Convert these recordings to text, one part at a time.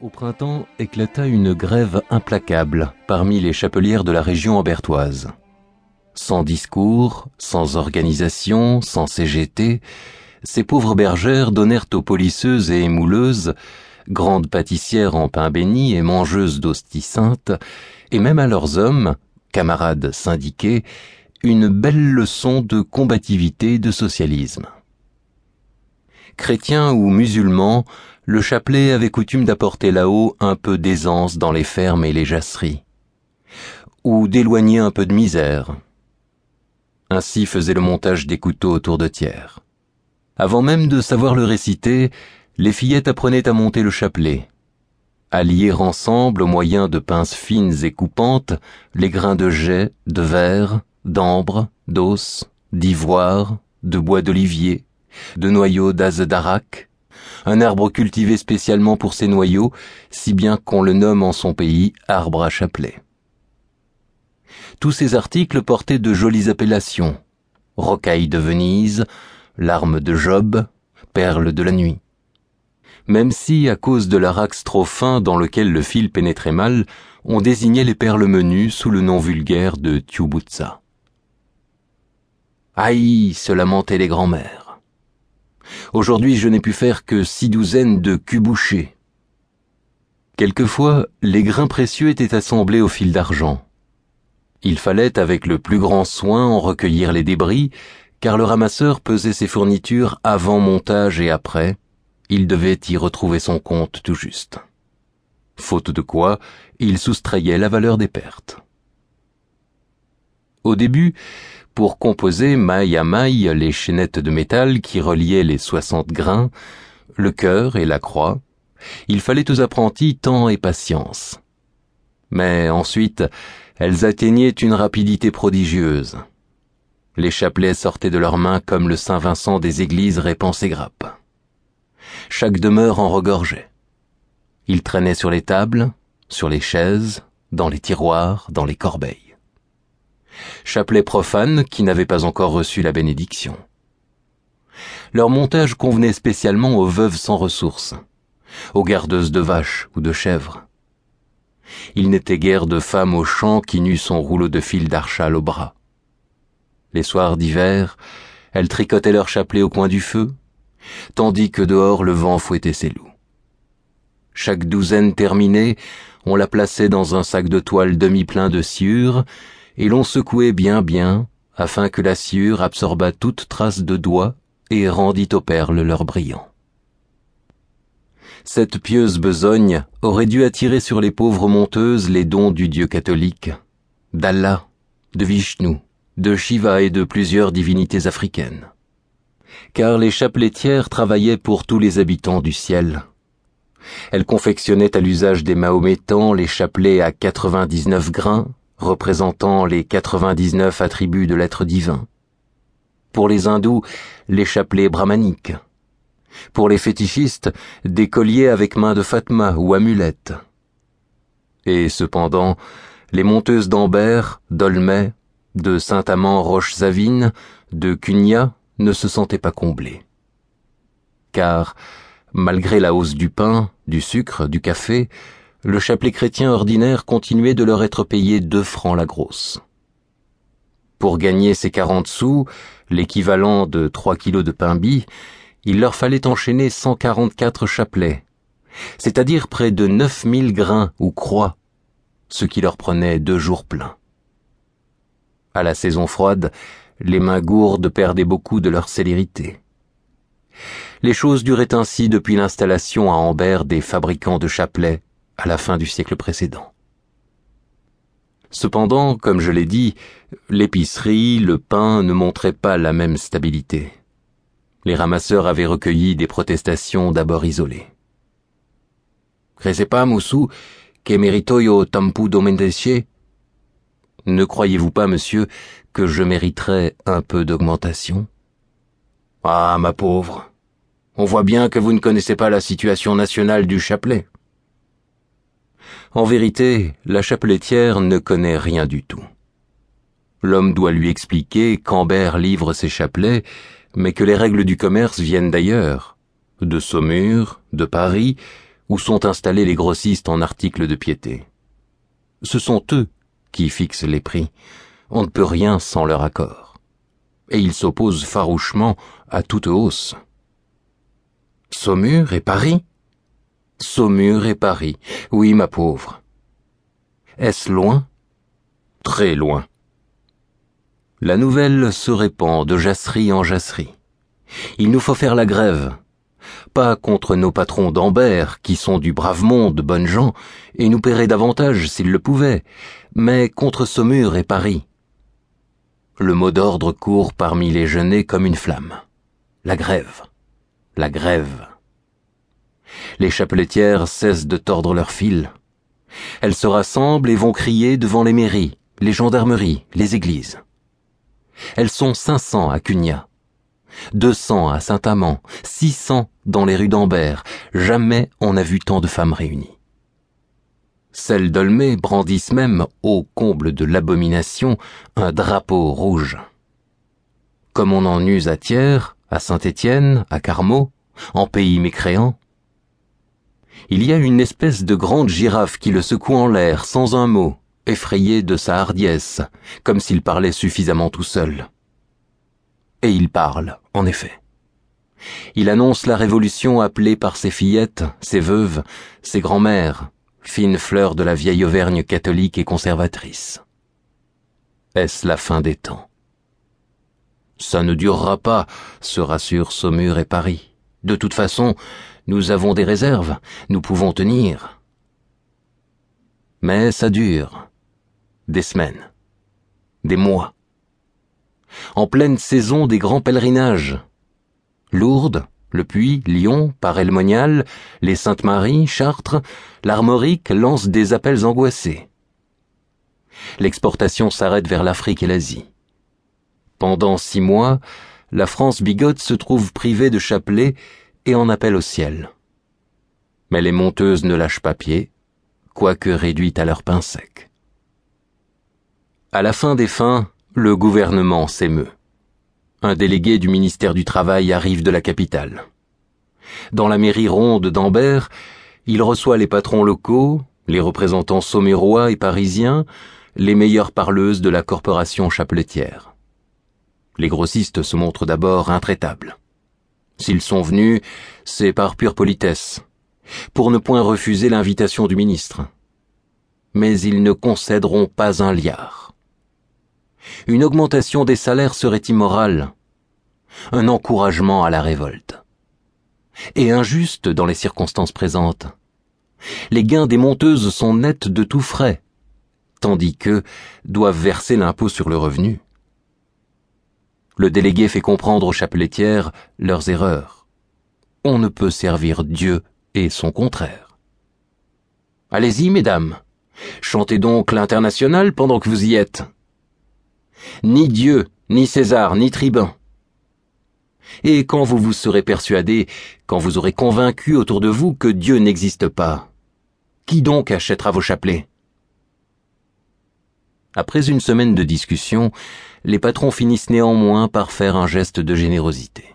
Au printemps éclata une grève implacable parmi les chapelières de la région ambertoise. Sans discours, sans organisation, sans CGT, ces pauvres bergères donnèrent aux polisseuses et émouleuses, grandes pâtissières en pain béni et mangeuses d'hosties saintes, et même à leurs hommes, camarades syndiqués, une belle leçon de combativité et de socialisme. Chrétiens ou musulmans, le chapelet avait coutume d'apporter là-haut un peu d'aisance dans les fermes et les jasseries, ou d'éloigner un peu de misère. Ainsi faisait le montage des couteaux autour de tiers. Avant même de savoir le réciter, les fillettes apprenaient à monter le chapelet, à lier ensemble au moyen de pinces fines et coupantes les grains de jet, de verre, d'ambre, d'os, d'ivoire, de bois d'olivier, de noyaux d'az d'arac, un arbre cultivé spécialement pour ses noyaux, si bien qu'on le nomme en son pays arbre à chapelet. Tous ces articles portaient de jolies appellations. Rocaille de Venise, larme de Job, perle de la nuit. Même si, à cause de l'arax trop fin dans lequel le fil pénétrait mal, on désignait les perles menues sous le nom vulgaire de Tiubutsa. Aïe, se lamentaient les grands-mères. Aujourd'hui, je n'ai pu faire que six douzaines de culs bouchés. Quelquefois, les grains précieux étaient assemblés au fil d'argent. Il fallait avec le plus grand soin en recueillir les débris, car le ramasseur pesait ses fournitures avant montage et après, il devait y retrouver son compte tout juste. Faute de quoi, il soustrayait la valeur des pertes. Au début, pour composer maille à maille les chaînettes de métal qui reliaient les soixante grains, le cœur et la croix, il fallait aux apprentis temps et patience. Mais ensuite, elles atteignaient une rapidité prodigieuse. Les chapelets sortaient de leurs mains comme le Saint Vincent des églises répand ses grappes. Chaque demeure en regorgeait. Ils traînaient sur les tables, sur les chaises, dans les tiroirs, dans les corbeilles chapelet profane qui n'avait pas encore reçu la bénédiction. Leur montage convenait spécialement aux veuves sans ressources, aux gardeuses de vaches ou de chèvres. Il n'était guère de femme au champ qui n'eût son rouleau de fil d'archal au bras. Les soirs d'hiver, elles tricotaient leur chapelet au coin du feu, tandis que dehors le vent fouettait ses loups. Chaque douzaine terminée, on la plaçait dans un sac de toile demi-plein de sciure et l'on secouait bien bien, afin que la sciure absorbât toute trace de doigts et rendit aux perles leur brillant. Cette pieuse besogne aurait dû attirer sur les pauvres monteuses les dons du Dieu catholique, d'Allah, de Vishnu, de Shiva et de plusieurs divinités africaines. Car les chapeletières travaillaient pour tous les habitants du ciel. Elles confectionnaient à l'usage des Mahométans les chapelets à 99 grains, représentant les 99 attributs de l'être divin. Pour les hindous, les chapelets brahmaniques. Pour les fétichistes, des colliers avec main de Fatma ou amulettes. Et cependant, les monteuses d'Ambert, d'Olmay, de Saint-Amand Roche-Zavine, de Cugna ne se sentaient pas comblées. Car, malgré la hausse du pain, du sucre, du café, le chapelet chrétien ordinaire continuait de leur être payé deux francs la grosse. Pour gagner ces quarante sous, l'équivalent de trois kilos de pain bis, il leur fallait enchaîner cent quarante-quatre chapelets, c'est-à-dire près de neuf mille grains ou croix, ce qui leur prenait deux jours pleins. À la saison froide, les mains gourdes perdaient beaucoup de leur célérité. Les choses duraient ainsi depuis l'installation à Ambert des fabricants de chapelets, à la fin du siècle précédent. Cependant, comme je l'ai dit, l'épicerie, le pain ne montraient pas la même stabilité. Les ramasseurs avaient recueilli des protestations d'abord isolées. pas, Moussou, que tampu domendesce Ne croyez-vous pas, monsieur, que je mériterais un peu d'augmentation? Ah, ma pauvre, on voit bien que vous ne connaissez pas la situation nationale du chapelet. En vérité, la chapeletière ne connaît rien du tout. L'homme doit lui expliquer qu'Ambert livre ses chapelets, mais que les règles du commerce viennent d'ailleurs, de Saumur, de Paris, où sont installés les grossistes en articles de piété. Ce sont eux qui fixent les prix. On ne peut rien sans leur accord. Et ils s'opposent farouchement à toute hausse. Saumur et Paris Saumur et Paris, oui ma pauvre. Est-ce loin? Très loin. La nouvelle se répand de jasserie en jasserie. Il nous faut faire la grève. Pas contre nos patrons d'Ambert, qui sont du brave monde, bonnes gens, et nous paieraient davantage s'ils le pouvaient, mais contre Saumur et Paris. Le mot d'ordre court parmi les genêts comme une flamme. La grève. La grève. Les chapeletières cessent de tordre leurs fils. Elles se rassemblent et vont crier devant les mairies, les gendarmeries, les églises. Elles sont 500 à Cugna, 200 à Saint-Amand, 600 dans les rues d'Ambert. Jamais on n'a vu tant de femmes réunies. Celles d'Olmé brandissent même, au comble de l'abomination, un drapeau rouge. Comme on en use à Thiers, à Saint-Étienne, à Carmaux, en pays mécréant. Il y a une espèce de grande girafe qui le secoue en l'air sans un mot, effrayé de sa hardiesse, comme s'il parlait suffisamment tout seul. Et il parle, en effet. Il annonce la révolution appelée par ses fillettes, ses veuves, ses grands-mères, fines fleurs de la vieille Auvergne catholique et conservatrice. Est-ce la fin des temps? Ça ne durera pas, se rassurent Saumur et Paris. De toute façon, nous avons des réserves, nous pouvons tenir. Mais ça dure. Des semaines. Des mois en pleine saison des grands pèlerinages. Lourdes, Le Puy, Lyon, Paray-le-Monial, les Saintes-Maries, Chartres, l'Armorique lancent des appels angoissés. L'exportation s'arrête vers l'Afrique et l'Asie. Pendant six mois, la France bigote se trouve privée de chapelet et en appelle au ciel. Mais les monteuses ne lâchent pas pied, quoique réduites à leur pain sec. À la fin des fins, le gouvernement s'émeut. Un délégué du ministère du Travail arrive de la capitale. Dans la mairie ronde d'Ambert, il reçoit les patrons locaux, les représentants sommérois et parisiens, les meilleures parleuses de la corporation chapeletière. Les grossistes se montrent d'abord intraitables. S'ils sont venus, c'est par pure politesse, pour ne point refuser l'invitation du ministre. Mais ils ne concéderont pas un liard une augmentation des salaires serait immorale, un encouragement à la révolte, et injuste dans les circonstances présentes. Les gains des monteuses sont nets de tout frais, tandis que doivent verser l'impôt sur le revenu. Le délégué fait comprendre aux chapeletières leurs erreurs. On ne peut servir Dieu et son contraire. Allez-y, mesdames. Chantez donc l'international pendant que vous y êtes ni Dieu, ni César, ni tribun. Et quand vous vous serez persuadé, quand vous aurez convaincu autour de vous que Dieu n'existe pas, qui donc achètera vos chapelets? Après une semaine de discussion, les patrons finissent néanmoins par faire un geste de générosité.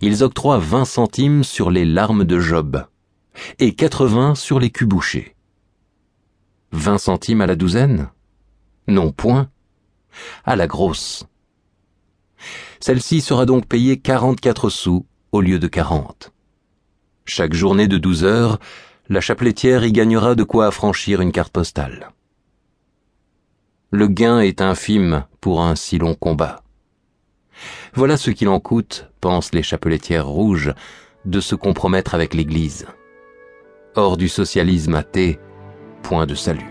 Ils octroient vingt centimes sur les larmes de Job et quatre-vingts sur les culs bouchés. Vingt centimes à la douzaine? Non point à la grosse. Celle-ci sera donc payée 44 sous au lieu de 40. Chaque journée de 12 heures, la chapeletière y gagnera de quoi affranchir une carte postale. Le gain est infime pour un si long combat. Voilà ce qu'il en coûte, pensent les chapeletières rouges, de se compromettre avec l'Église. Hors du socialisme athée, point de salut.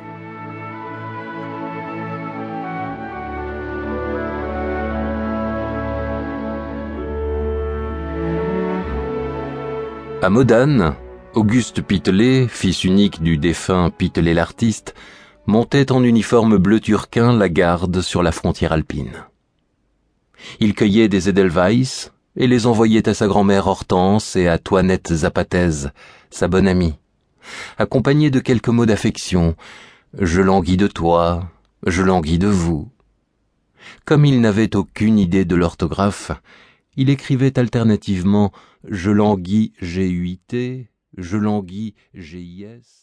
À Modane, Auguste Pitelet, fils unique du défunt Pitelet l'artiste, montait en uniforme bleu turquin la garde sur la frontière alpine. Il cueillait des Edelweiss et les envoyait à sa grand-mère Hortense et à Toinette Zapatez, sa bonne amie, accompagné de quelques mots d'affection. Je languis de toi, je languis de vous. Comme il n'avait aucune idée de l'orthographe, il écrivait alternativement Je languis G-U-I-T Je languis GIS.